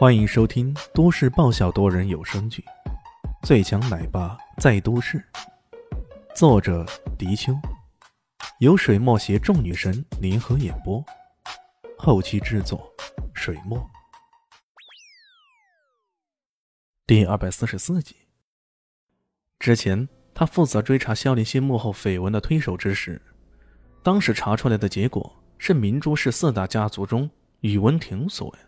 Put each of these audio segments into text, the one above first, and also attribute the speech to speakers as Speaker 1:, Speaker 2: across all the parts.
Speaker 1: 欢迎收听都市爆笑多人有声剧《最强奶爸在都市》，作者：迪秋，由水墨携众女神联合演播，后期制作：水墨。第二百四十四集。之前他负责追查萧林心幕后绯闻的推手之时，当时查出来的结果是明珠市四大家族中宇文庭所为。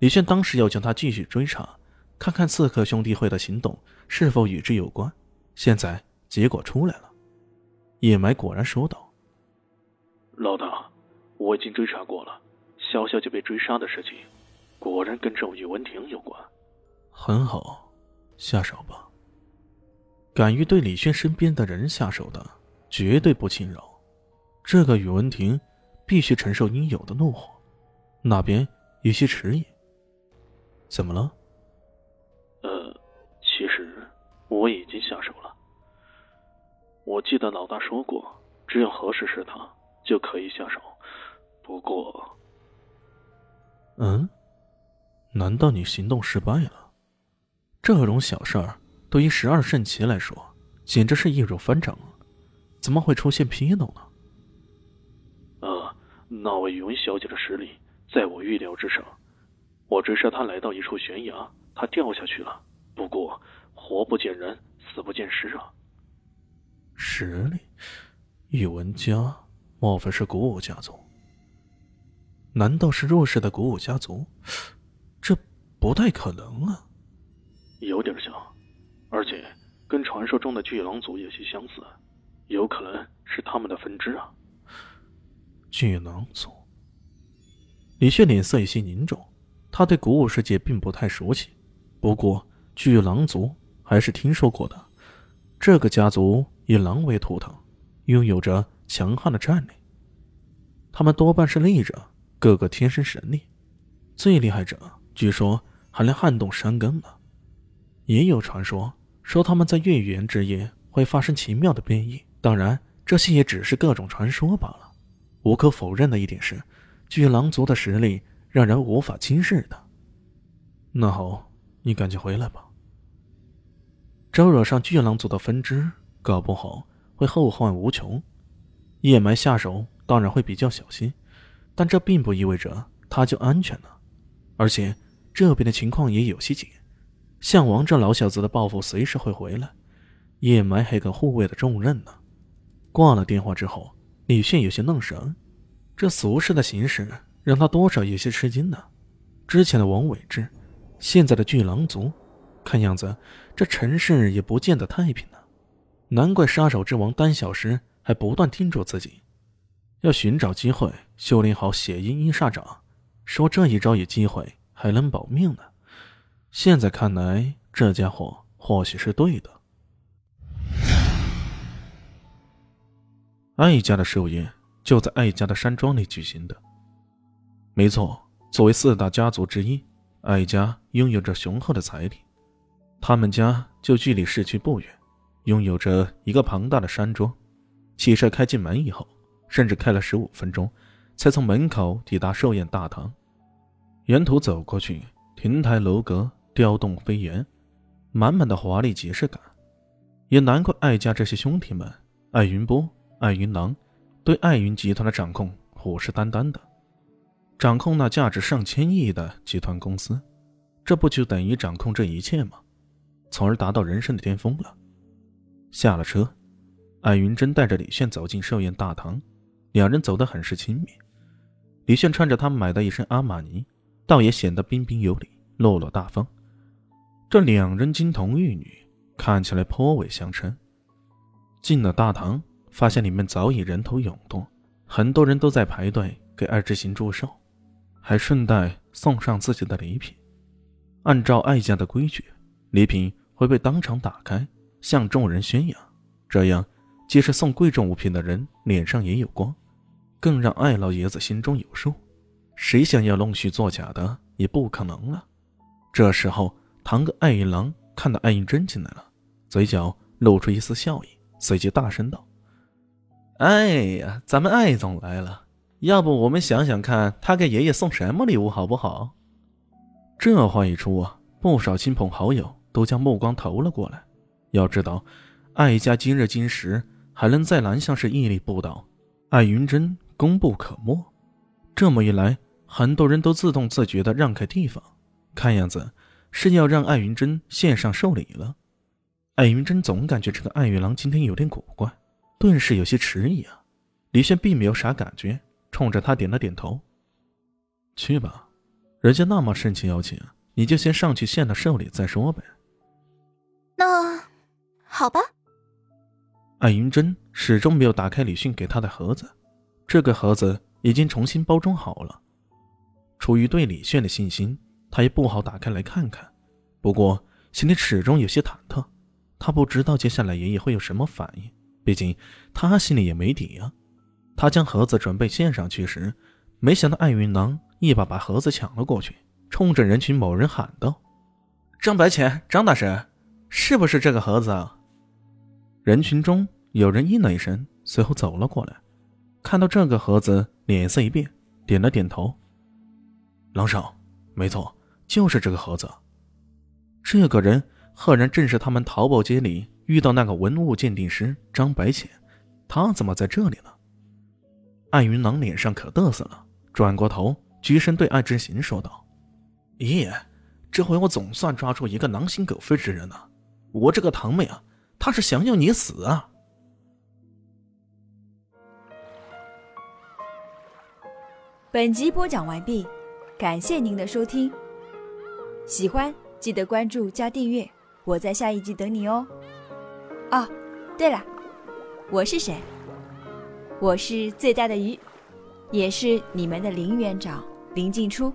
Speaker 1: 李炫当时要将他继续追查，看看刺客兄弟会的行动是否与之有关。现在结果出来了，叶埋果然说道：“
Speaker 2: 老大，我已经追查过了，萧小姐被追杀的事情，果然跟这宇文婷有关。
Speaker 1: 很好，下手吧。敢于对李炫身边的人下手的，绝对不轻饶。这个宇文婷必须承受应有的怒火。”那边有些迟疑。怎么了？
Speaker 2: 呃，其实我已经下手了。我记得老大说过，只要合适是他就可以下手。不过，
Speaker 1: 嗯，难道你行动失败了？这种小事儿对于十二圣骑来说，简直是易如反掌，怎么会出现纰漏呢？
Speaker 2: 呃，那位云小姐的实力在我预料之上。我追杀他来到一处悬崖，他掉下去了。不过活不见人，死不见尸啊！
Speaker 1: 实力，宇文家莫非是古武家族？难道是弱势的古武家族？这不太可能啊！
Speaker 2: 有点像，而且跟传说中的巨狼族有些相似，有可能是他们的分支啊！
Speaker 1: 巨狼族，李炫脸色有些凝重。他对古武世界并不太熟悉，不过巨狼族还是听说过的。这个家族以狼为图腾，拥有着强悍的战力。他们多半是力者，个个天生神力，最厉害者据说还能撼动山根呢。也有传说说他们在月圆之夜会发生奇妙的变异，当然这些也只是各种传说罢了。无可否认的一点是，巨狼族的实力。让人无法轻视的。那好，你赶紧回来吧。招惹上巨狼族的分支，搞不好会后患无穷。叶埋下手当然会比较小心，但这并不意味着他就安全了。而且这边的情况也有些紧，项王这老小子的报复随时会回来，叶埋还个护卫的重任呢。挂了电话之后，李炫有些愣神，这俗世的形势。让他多少有些吃惊呢。之前的王伟志，现在的巨狼族，看样子这城市也不见得太平呢。难怪杀手之王丹小时还不断叮嘱自己，要寻找机会修炼好血鹰阴煞掌，说这一招有机会还能保命呢。现在看来，这家伙或许是对的。艾家的寿宴就在艾家的山庄里举行的。没错，作为四大家族之一，艾家拥有着雄厚的财力。他们家就距离市区不远，拥有着一个庞大的山庄。汽车开进门以后，甚至开了十五分钟，才从门口抵达寿宴大堂。沿途走过去，亭台楼阁、雕栋飞檐，满满的华丽节式感。也难怪艾家这些兄弟们，艾云波、艾云郎，对艾云集团的掌控虎视眈眈的。掌控那价值上千亿的集团公司，这不就等于掌控这一切吗？从而达到人生的巅峰了。下了车，艾云珍带着李炫走进寿宴大堂，两人走得很是亲密。李炫穿着他买的一身阿玛尼，倒也显得彬彬有礼、落落大方。这两人金童玉女，看起来颇为相称。进了大堂，发现里面早已人头涌动，很多人都在排队给艾之行祝寿。还顺带送上自己的礼品。按照艾家的规矩，礼品会被当场打开，向众人宣扬。这样，即使送贵重物品的人脸上也有光，更让艾老爷子心中有数。谁想要弄虚作假的，也不可能了。这时候，堂哥艾云郎看到艾云珍进来了，嘴角露出一丝笑意，随即大声道：“哎呀，咱们艾总来了。”要不我们想想看，他给爷爷送什么礼物好不好？这话一出啊，不少亲朋好友都将目光投了过来。要知道，艾家今日今时还能在南乡市屹立不倒，艾云珍功不可没。这么一来，很多人都自动自觉地让开地方，看样子是要让艾云珍献上寿礼了。艾云珍总感觉这个艾玉郎今天有点古怪，顿时有些迟疑啊。李轩并没有啥感觉，冲着他点了点头：“去吧。”人家那么盛情邀请，你就先上去献了寿礼再说呗。
Speaker 3: 那好吧。
Speaker 1: 艾云珍始终没有打开李迅给她的盒子，这个盒子已经重新包装好了。出于对李炫的信心，她也不好打开来看看。不过心里始终有些忐忑，她不知道接下来爷爷会有什么反应，毕竟她心里也没底啊。他将盒子准备献上去时，没想到艾云郎。一把把盒子抢了过去，冲着人群某人喊道：“张白浅，张大神，是不是这个盒子？”啊？”人群中有人应了一声，随后走了过来，看到这个盒子，脸色一变，点了点头：“郎少，没错，就是这个盒子。”这个人赫然正是他们淘宝街里遇到那个文物鉴定师张白浅，他怎么在这里呢？艾云郎脸上可得瑟了，转过头。居身对艾之行说道：“爷爷，这回我总算抓住一个狼心狗肺之人了。我这个堂妹啊，她是想要你死啊！”
Speaker 4: 本集播讲完毕，感谢您的收听。喜欢记得关注加订阅，我在下一集等你哦。哦，对了，我是谁？我是最大的鱼，也是你们的林园长。林静初。